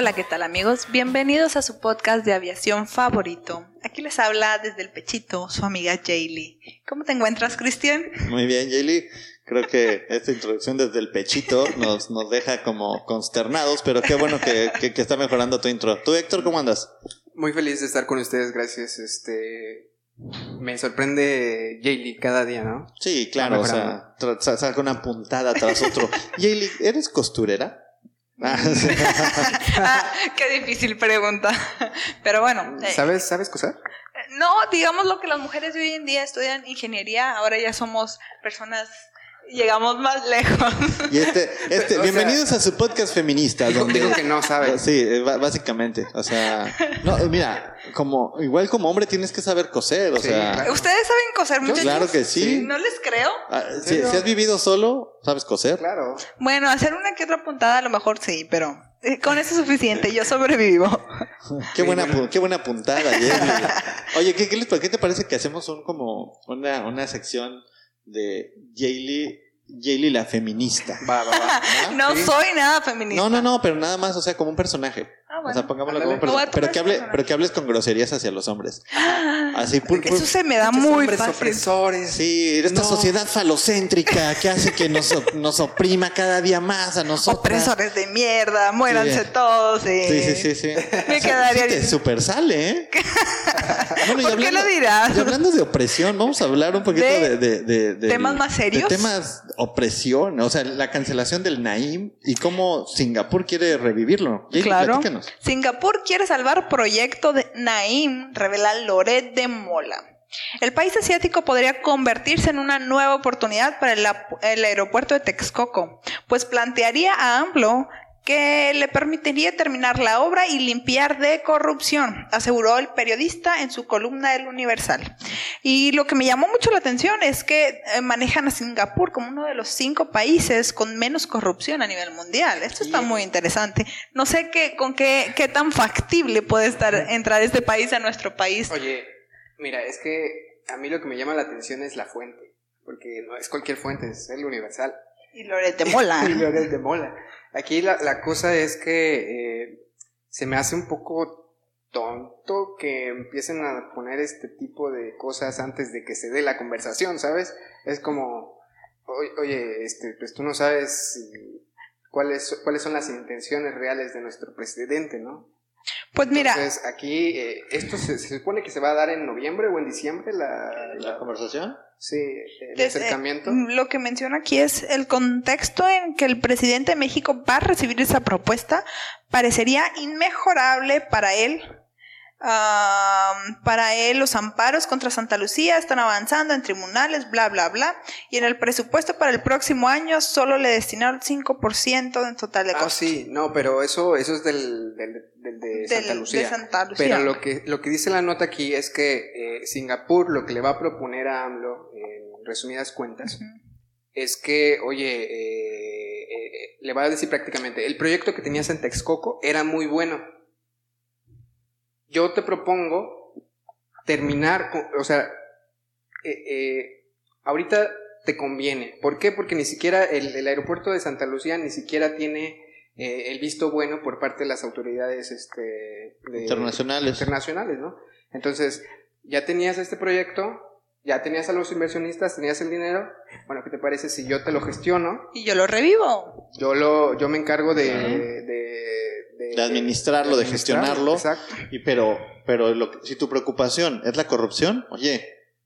Hola, ¿qué tal amigos? Bienvenidos a su podcast de aviación favorito. Aquí les habla desde el pechito su amiga Jaylee. ¿Cómo te encuentras, Cristian? Muy bien, Jaylee. Creo que esta introducción desde el pechito nos, nos deja como consternados, pero qué bueno que, que, que está mejorando tu intro. ¿Tú, Héctor, cómo andas? Muy feliz de estar con ustedes, gracias. Este me sorprende Jaylee cada día, ¿no? Sí, claro, o sea, saca una puntada tras otro. Jaylee, ¿eres costurera? Ah. Ah, qué difícil pregunta. Pero bueno, eh, ¿Sabes, ¿Sabes coser? no, digamos lo que las mujeres de hoy en día estudian ingeniería, ahora ya somos personas, llegamos más lejos. Y este, este, sea- bienvenidos a su podcast feminista, Dijo, donde dijo que no sabe. Sí, eh, básicamente, o sea, no, mira, como igual como hombre tienes que saber coser, o Sí, sea, claro. ¿Ustedes saben coser, muchachos? claro que sí. No les creo. ah, ¿En si, has vivido solo, sabes coser. Claro. Bueno, hacer una que otra puntada a lo mejor sí, pero eh, con eso es suficiente, yo sobrevivo. Qué buena, qué buena puntada, Jerry. Oye, ¿qué, qué, les- qué te parece que hacemos un como una, una sección de Jaylee, Jaylee la feminista? Va, va, va. ¿no? No Sí. soy nada feminista. No, no, no, pero nada más, o sea, como un personaje. Ah, O sea, pongámoslo como. Pero que, hable, pero que hables con groserías hacia los hombres. Así, pur- Eso pur- se me da muy hombres fácil. opresores. Sí, esta No. sociedad falocéntrica que hace que nos, nos oprima cada día más a nosotros. Opresores de mierda, muéranse Sí. todos. y- Sí, sí, sí, sí. Me quedaría Sí te super sale, ¿eh? Bueno, y ¿Por qué hablando- lo dirás? Y hablando de opresión, vamos a hablar un poquito De de, de- de- de- temas más serios. De temas opresión, o sea, la cancelación del Naim y cómo Singapur quiere revivirlo. Claro. platícanos. Singapur quiere salvar proyecto de Naim, revela Loret de Mola. El país asiático podría convertirse en una nueva oportunidad para el, el aeropuerto de Texcoco, pues plantearía a AMLO que le permitiría terminar la obra y limpiar de corrupción, aseguró el periodista en su columna del Universal. Y lo que me llamó mucho la atención es que eh, manejan a Singapur como uno de los cinco países con menos corrupción a nivel mundial. Esto está muy interesante. No sé qué, con qué, qué tan factible puede estar entrar este país a nuestro país. Oye, mira, es que a mí lo que me llama la atención es la fuente. Porque no es cualquier fuente, es el universal. Y Loret de Mola. Y de mola. Aquí la, la cosa es que eh, se me hace un poco tonto que empiecen a poner este tipo de cosas antes de que se dé la conversación, ¿sabes? Es como, oye, este, pues tú no sabes cuáles, cuáles son las intenciones reales de nuestro presidente, ¿no? Pues mira, Entonces, aquí, eh, esto se, se supone que se va a dar en noviembre o en diciembre, la, ¿La conversación? sí, el eh, acercamiento. lo que menciona aquí es el contexto en que el presidente de México va a recibir esa propuesta. Parecería inmejorable para él. Para él los amparos contra Santa Lucía están avanzando en tribunales, bla, bla, bla. Y en el presupuesto para el próximo año solo le destinaron 5% en total de Ah, costos. sí, no, pero eso, eso es del, del, del de Del- Santa Lucía. de Santa Lucía. Pero lo que, lo que dice la nota aquí es que eh, Singapur lo que le va a proponer a AMLO, en resumidas cuentas, es que, oye, eh, eh, le va a decir prácticamente, el proyecto que tenías en Texcoco era muy bueno. Yo te propongo terminar, con- o sea, eh, eh, ahorita te conviene. ¿Por qué? Porque ni siquiera el, el aeropuerto de Santa Lucía ni siquiera tiene eh, el visto bueno por parte de las autoridades este, de- Internacionales. internacionales, ¿no? Entonces, ya tenías este proyecto, ya tenías a los inversionistas, tenías el dinero. Bueno, ¿qué te parece si yo te lo gestiono? Y yo lo revivo. Yo lo, yo me encargo de, de, de- De administrarlo, de gestionarlo. Exacto. Y pero, pero lo si tu preocupación es la corrupción, oye,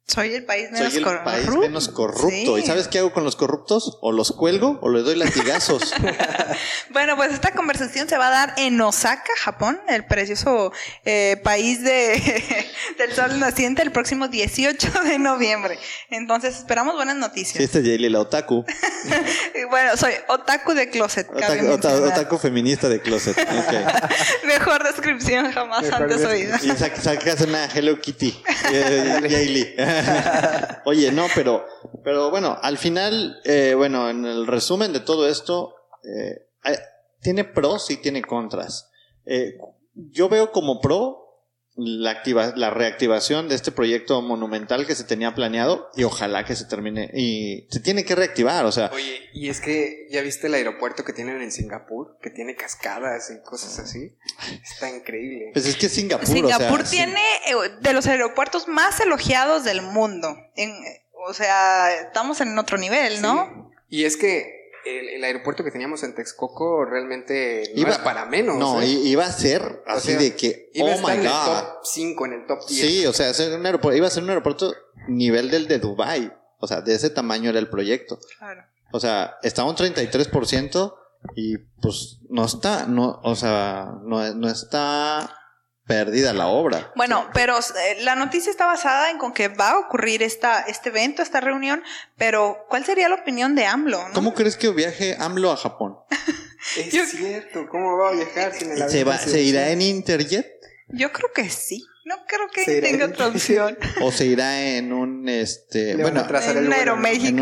Soy el país menos Soy el corrupto. país menos corrupto. Sí. ¿Y sabes qué hago con los corruptos? O los cuelgo o les doy latigazos. Bueno, pues esta conversación se va a dar en Osaka, Japón, el precioso eh, país de, del sol naciente, el próximo 18 de noviembre. Entonces esperamos buenas sí, noticias. este es Jaylee, la otaku. Bueno, soy otaku de closet. Otaku, ota- mencionar. otaku feminista de closet. Ok. Mejor descripción jamás Mejor antes oída. Y sac- sacas una Hello Kitty. Eh, Jaylee. Oye, no, pero, pero bueno, al final, eh, bueno, en el resumen de todo esto, eh, tiene pros y tiene contras. Eh, yo veo como pro la, activa, la reactivación de este proyecto monumental que se tenía planeado y ojalá que se termine y se tiene que reactivar, o sea, Oye, y es que ya viste el aeropuerto que tienen en Singapur, que tiene cascadas y cosas así. Está increíble. pues es que es Singapur, Singapur o sea, tiene eh, de los aeropuertos más elogiados del mundo. En- o sea, estamos en otro nivel, ¿no? Sí. Y es que el, el aeropuerto que teníamos en Texcoco realmente no Iba- era para menos. No, ¿eh? iba a ser así sea, de que, Iba a oh estar my en el god. top 5, en el top 10. Sí, o sea, ser un aeropuerto, iba a ser un aeropuerto nivel del de Dubai. O sea, de ese tamaño era el proyecto. Claro. O sea, estaba un 33% y pues no está, no, o sea, no, no está perdida la obra. Bueno, pero eh, la noticia está basada en con que va a ocurrir esta, este evento, esta reunión, pero ¿cuál sería la opinión de AMLO? no? ¿Cómo crees que viaje AMLO a Japón? Es Yo- cierto, ¿cómo va a viajar sin el? ¿Se, va? ¿Se irá en Interjet? Yo creo que sí. No creo que tenga en- otra opción. ¿O se irá en un, este, Le bueno, en en un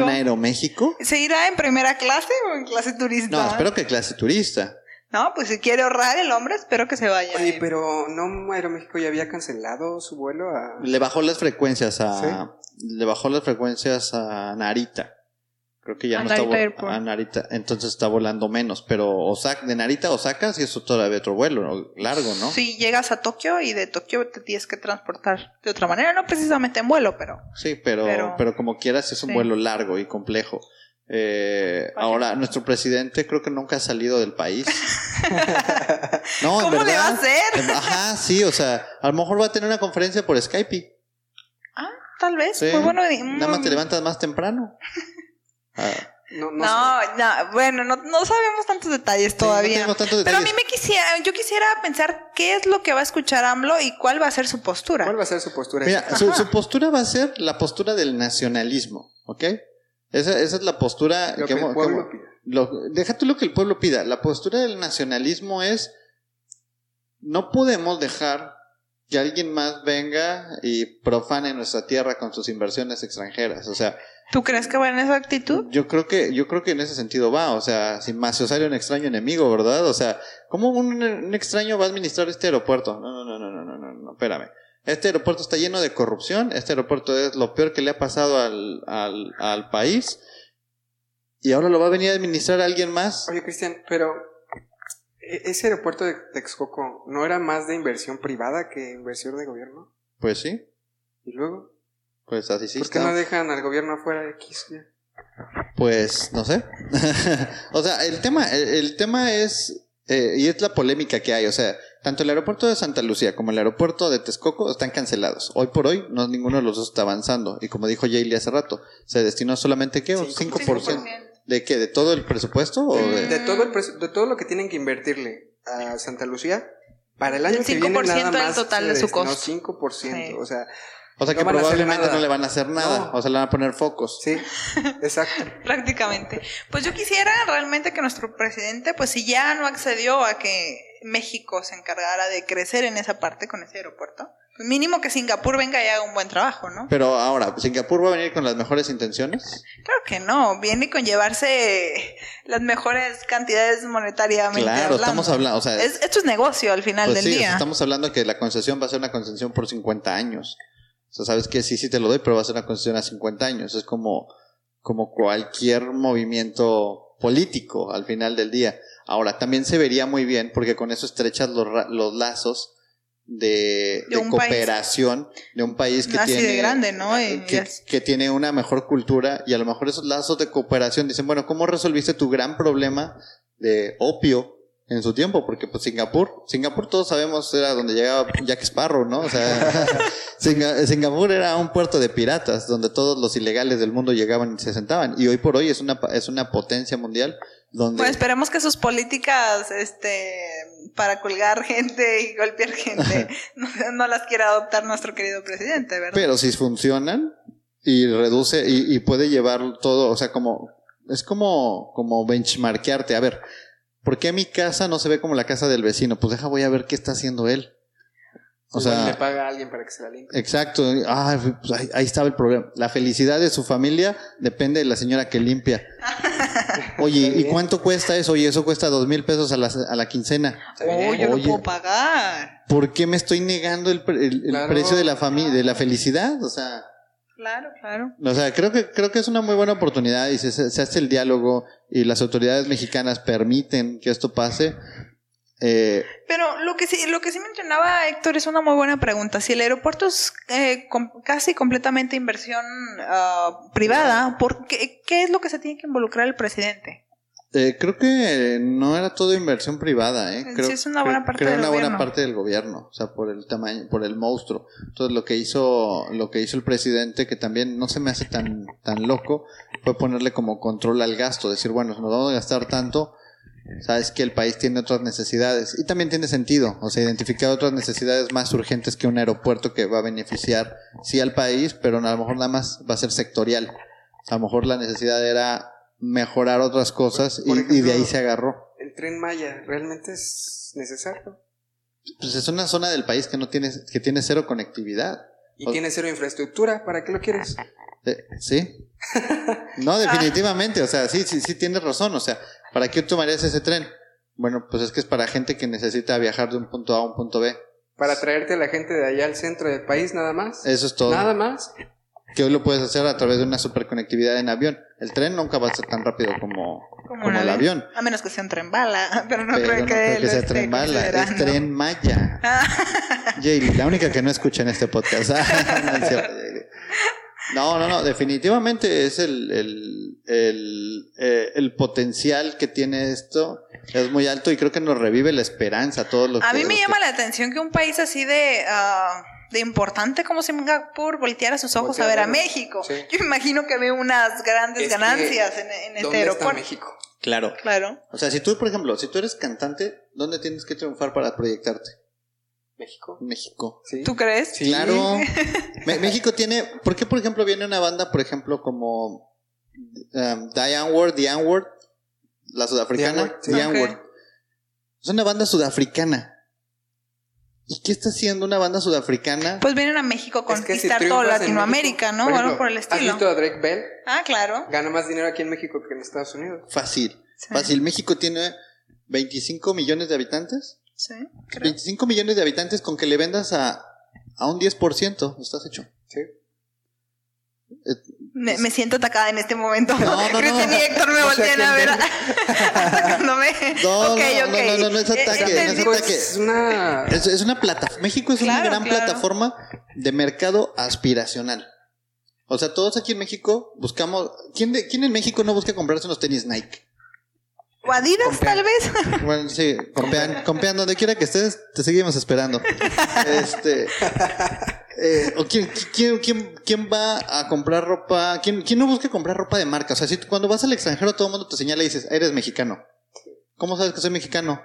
Aeroméxico? ¿Se irá en primera clase o en clase turista? No, espero que clase turista. No, pues si quiere ahorrar el hombre, espero que se vaya. Oye, pero ¿no Aeroméxico ya había cancelado su vuelo a...? Le bajó las frecuencias a. Le bajó las frecuencias a Narita. Creo que ya A no está Narita Airport. a Narita, entonces está volando menos. Pero Osaka, de Narita a Osaka sí es todavía otro vuelo largo, ¿no? Si llegas a Tokio y de Tokio te tienes que transportar de otra manera, no precisamente en vuelo, pero Sí, pero, pero, Pero- como quieras es un Sí. vuelo largo y complejo. Eh, ahora, nuestro presidente creo que nunca ha salido del país. no, en ¿Cómo le va a hacer? Ajá, sí, o sea, a lo mejor va a tener una conferencia por Skype. Ah, tal vez. Sí. Muy bueno. Nada más te levantas más temprano. Ah, No, no, No, sé. no, bueno, no, no sabemos tantos detalles sí, todavía. Pero a mí me quisiera, yo quisiera pensar qué es lo que va a escuchar AMLO y cuál va a ser su postura. ¿Cuál va a ser su postura? Mira, su, su postura va a ser la postura del nacionalismo, ¿ok? Esa, esa es la postura Lo que el pueblo que- pida. lo- deja tú lo que el pueblo pida. La postura del nacionalismo es no podemos dejar que alguien más venga y profane nuestra tierra con sus inversiones extranjeras. O sea, ¿Tú crees que va en esa actitud? yo creo que, yo creo que en ese sentido va. O sea, sin más sale un extraño enemigo, ¿verdad? O sea, ¿cómo un, un extraño va a administrar este aeropuerto? No, no, no, no, no, no, no, espérame. Este aeropuerto está lleno de corrupción. Este aeropuerto es lo peor que le ha pasado al, al, al país. Y ahora lo va a venir a administrar alguien más. Oye, Cristian, pero ¿e- ese aeropuerto de Texcoco no era más de inversión privada que inversión de gobierno. Pues sí, Y luego, pues así sí ¿por qué está. no dejan al gobierno afuera de X? Pues no sé. o sea, el tema, el, el tema es, eh, y es la polémica que hay. O sea, tanto el aeropuerto de Santa Lucía como el aeropuerto de Texcoco están cancelados. Hoy por hoy, no ninguno de los dos está avanzando. Y como dijo Jaylee hace rato, se destinó solamente, ¿qué? Un Cinco 5%. ¿De qué? ¿De todo el presupuesto? ¿O de- De todo, el de todo lo que tienen que invertirle a Santa Lucía, para el año El que viene 5% nada del más total de su costo. 5%. Sí. O sea, O sea, no que probablemente no le van a hacer nada. No. O sea, le van a poner focos. sí, exacto. Prácticamente. Pues yo quisiera realmente que nuestro presidente, pues si ya no accedió a que México se encargara de crecer en esa parte con ese aeropuerto, pues mínimo que Singapur venga y haga un buen trabajo, ¿no? Pero ahora, ¿Singapur va a venir con las mejores intenciones? Claro que no, viene con llevarse las mejores cantidades monetariamente. Claro, hablando. estamos hablando, o sea, Es- esto es negocio al final Pues del sí, día. estamos hablando que la concesión va a ser una concesión por 50 años. O sea, sabes que sí, sí te lo doy, pero va a ser una concesión a 50 años. Es como, como cualquier movimiento político al final del día. Ahora, también se vería muy bien porque con eso estrechas los, los lazos de, De de un país. cooperación de un país que Así tiene de grande, ¿no? Que, que tiene una mejor cultura y a lo mejor esos lazos de cooperación dicen, bueno, ¿cómo resolviste tu gran problema de opio en su tiempo, porque pues Singapur, Singapur todos sabemos era donde llegaba Jack Sparrow, ¿no? O sea, Singa- Singapur era un puerto de piratas donde todos los ilegales del mundo llegaban y se sentaban. Y hoy por hoy es una, es una potencia mundial donde... Pues esperemos que sus políticas, este, para colgar gente y golpear gente, no, no las quiera adoptar nuestro querido presidente, ¿verdad? Pero si funcionan y reduce y, y puede llevar todo, o sea, como es como como benchmarkearte. A ver, ¿por qué mi casa no se ve como la casa del vecino? Pues deja, voy a ver qué está haciendo él. O Igual le sea, paga a alguien para que se la limpie. exacto. Ah, pues ahí, ahí estaba el problema. La felicidad de su familia depende de la señora que limpia. Oye, ¿y cuánto cuesta eso? Oye, eso cuesta dos mil pesos a la, a la quincena. Oh, yo Oye. lo puedo pagar. ¿Por qué me estoy negando el, pre- el- el Claro. precio de la familia, de la felicidad? O sea, Claro, claro. O sea, creo que, creo que es una muy buena oportunidad y se, se hace el diálogo y las autoridades mexicanas permiten que esto pase. Eh, Pero lo que sí, lo que sí mencionaba Héctor es una muy buena pregunta. Si el aeropuerto es eh, com- casi completamente inversión ah, privada, ¿por qué, qué es lo que se tiene que involucrar el presidente? eh, creo que no era todo inversión privada, ¿eh? Sí, Creo, es una buena parte creo del una buena parte del gobierno, o sea, por el tamaño, por el monstruo. Entonces, lo que hizo, lo que hizo el presidente, que también no se me hace tan, tan loco, fue ponerle como control al gasto, decir, bueno, nos vamos a gastar tanto, sabes que el país tiene otras necesidades y también tiene sentido, o sea, identificar otras necesidades más urgentes que un aeropuerto que va a beneficiar sí al país, pero a lo mejor nada más va a ser sectorial. A lo mejor la necesidad era mejorar otras cosas Por y, ejemplo, y de ahí se agarró. El tren Maya, ¿realmente es necesario? Pues es una zona del país que no tiene, que tiene cero conectividad. Y O- tiene cero infraestructura, ¿para qué lo quieres? Eh, Sí. No, definitivamente. O sea, sí, sí, sí tienes razón. O sea, ¿para qué tomarías ese tren? Bueno, pues es que es para gente que necesita viajar de un punto A a un punto B. ¿Para traerte a la gente de allá al centro del país nada más? Eso es todo. Nada más. Que hoy lo puedes hacer a través de una superconectividad en avión. El tren nunca va a ser tan rápido como, como, el avión. A menos que sea un tren bala, pero no Pero creo no que, creo que sea esté tren bala, es tren Maya. Jaylee, la única que no escucha en este podcast. no, Jaylee. no, no, no, definitivamente es el, el, el, eh, el potencial que tiene esto. Es muy alto y creo que nos revive la esperanza a todos los A mí me llama que- la atención que un país así de, ah, de importante como Singapur volteara sus ojos Voltea a ver a. México. Sí. Yo imagino que ve unas grandes Es que, ganancias en, en este ¿Dónde aeropuerto. está México? Claro. Claro. O sea, si tú, por ejemplo, si tú eres cantante, ¿dónde tienes que triunfar para proyectarte? ¿México? México. Sí. ¿Tú crees? Sí. Claro. México tiene. ¿Por qué, por ejemplo, viene una banda, por ejemplo, como um, Diane Ward, Diane Ward, la sudafricana? Diane Ward, sí. Diane Ok. Ward. Es una banda sudafricana. ¿Y qué está haciendo una banda sudafricana? Pues vienen a México a Es que si conquistar toda Latinoamérica, México- ¿no? por o algo ejemplo, por el ¿Has estilo. visto a Drake Bell? Ah, claro. Gana más dinero aquí en México que en Estados Unidos. Fácil. Sí. Fácil. México tiene 25 millones de habitantes. Sí, creo. 25 millones de habitantes con que le vendas a, a un 10%. Estás hecho. Sí. Me, me siento atacada en este momento. No, no, Cristian no. y Héctor me voltean a a ver. atacándome. No, no, no, no, no, no es Eh, ataque, es México ataque. es una... Es, es una plataforma. México es una gran claro. plataforma de mercado aspiracional. O sea, todos aquí en México buscamos. ¿Quién, de- quién en México no busca comprarse unos tenis Nike? O Adidas, Compean. tal vez. Bueno, sí, compean, compean donde quiera que estés, te seguimos esperando. Este. Eh, o quién, quién, quién, quién va a comprar ropa? ¿Quién, ¿Quién no busca comprar ropa de marca? O sea, si tú- cuando vas al extranjero todo el mundo te señala y dices, eres mexicano. ¿Cómo sabes que soy mexicano?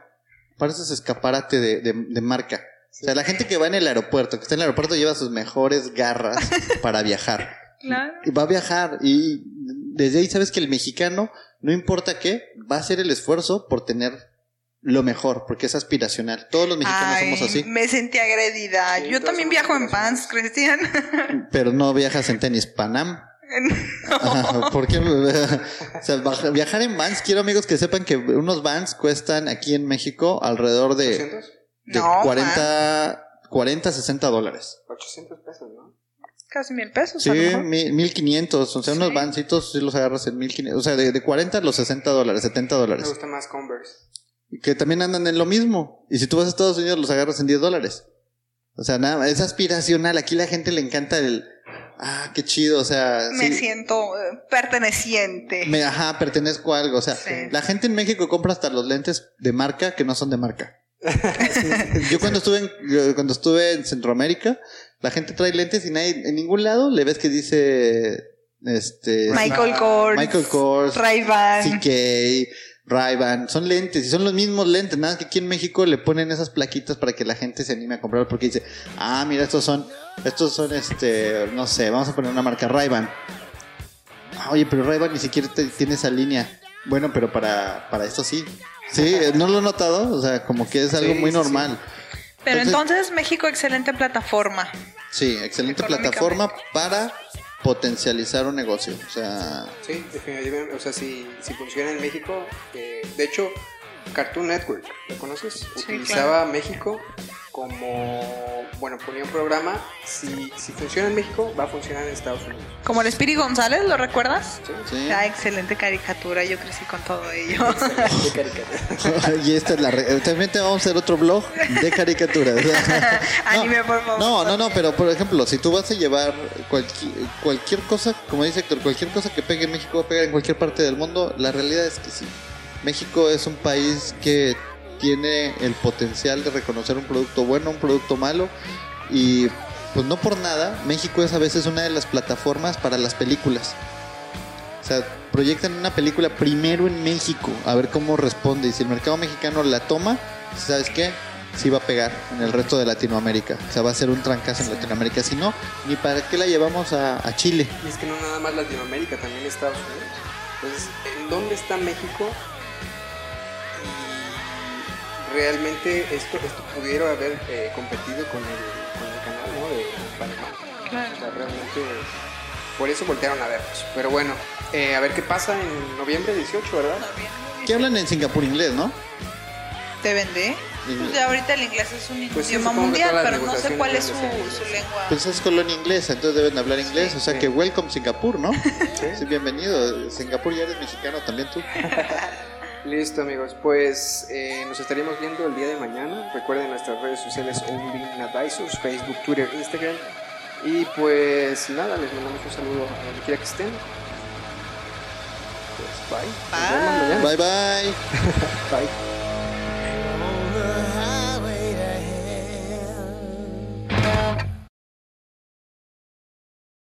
Pareces escaparate de, de, de marca. O sea, la gente que va en el aeropuerto, que está en el aeropuerto, lleva sus mejores garras para viajar. Claro. Y va a viajar y desde ahí sabes que el mexicano, no importa qué, va a hacer el esfuerzo por tener lo mejor, porque es aspiracional. Todos los mexicanos Ay, somos así, me sentí agredida. Sí, Yo también viajo en pants, Cristian. pero no viajas en tenis Panam. Ajá, ¿Por qué? O sea, viajar en vans, quiero amigos que sepan que unos vans cuestan aquí en México alrededor de, 800, de No, 40, 40, 60 dólares. 800 pesos, ¿no? Casi mil pesos. Sí, a lo mejor. mi- 1500, o sea, unos vancitos si los agarras en 1500, o sea, de, de 40 a los 60 dólares, 70 Me dólares. gusta más Converse. Que también andan en lo mismo. Y si tú vas a Estados Unidos, los agarras en 10 dólares. O sea, nada, es aspiracional. Aquí la gente le encanta el. ah, qué chido, o sea, Me sí, siento eh, perteneciente. me- ajá, pertenezco a algo, o sea, Sí. la gente en México compra hasta los lentes de marca que no son de marca. Yo cuando estuve en, cuando estuve en Centroamérica, la gente trae lentes y nadie, en ningún lado le ves que dice este Michael Kors. Michael Kors, Ray-Ban. CK, Ray-Ban, son lentes y son los mismos lentes, nada más que aquí en México le ponen esas plaquitas para que la gente se anime a comprar porque dice, ah, mira, estos son, estos son, este, no sé, vamos a poner una marca Ray-Ban. Ah, Oye, pero Ray-Ban ni siquiera te- tiene esa línea. Bueno, pero para, para esto sí. Sí, eh, ¿no lo he notado? O sea, como que es algo Sí, muy sí, sí. normal. Pero Entonces- entonces México, excelente plataforma. Sí, excelente plataforma para potencializar un negocio. O sea, Sí, definitivamente. O sea, si, si funciona en México, eh, de hecho, Cartoon Network, ¿lo conoces? Utilizaba México como, bueno, ponía un programa, si, si funciona en México, va a funcionar en Estados Unidos. Como el Spiri González, ¿lo recuerdas? ¿sí? sí. Ah, excelente caricatura, yo crecí con todo ello. De caricatura. y esta es la... re- También te vamos a hacer otro blog de caricaturas. Anime, por favor. No, no, no, pero por ejemplo, si tú vas a llevar cualquier, cualquier cosa, como dice Héctor, cualquier cosa que pegue en México va a pegar en cualquier parte del mundo, la realidad es que sí. México es un país que tiene el potencial de reconocer un producto bueno, un producto malo y pues no por nada, México es a veces una de las plataformas para las películas. O sea, proyectan una película primero en México, a ver cómo responde. Y si el mercado mexicano la toma, ¿sabes qué? Sí va a pegar en el resto de Latinoamérica. O sea, va a ser un trancazo en Latinoamérica. Si no, ni para qué la llevamos a, a Chile. Y es que no nada más Latinoamérica, también Estados Unidos. Entonces, ¿en dónde está México? Realmente esto, esto pudiera haber eh, competido con el, con el canal ¿no? de Panamá. Claro. O sea, realmente por eso voltearon a vernos. Pero bueno, eh, a ver qué pasa en noviembre 18, ¿verdad? ¿Qué hablan en Singapur inglés, no? ¿Te vende? Pues ya ahorita el inglés es un Pues idioma mundial, pero no sé cuál es su, su lengua. Pues es colonia inglesa, entonces deben hablar inglés. O sea Sí. que welcome Singapur, ¿no? Sí. Sí, bienvenido. Singapur ya eres mexicano también tú. Listo amigos, pues eh, nos estaríamos viendo el día de mañana. Recuerden nuestras redes sociales Onbeam Advisors, Facebook, Twitter, Instagram. Y pues nada, les mandamos un saludo a donde quiera que estén. Pues bye. Bye. Bye bye. Bye.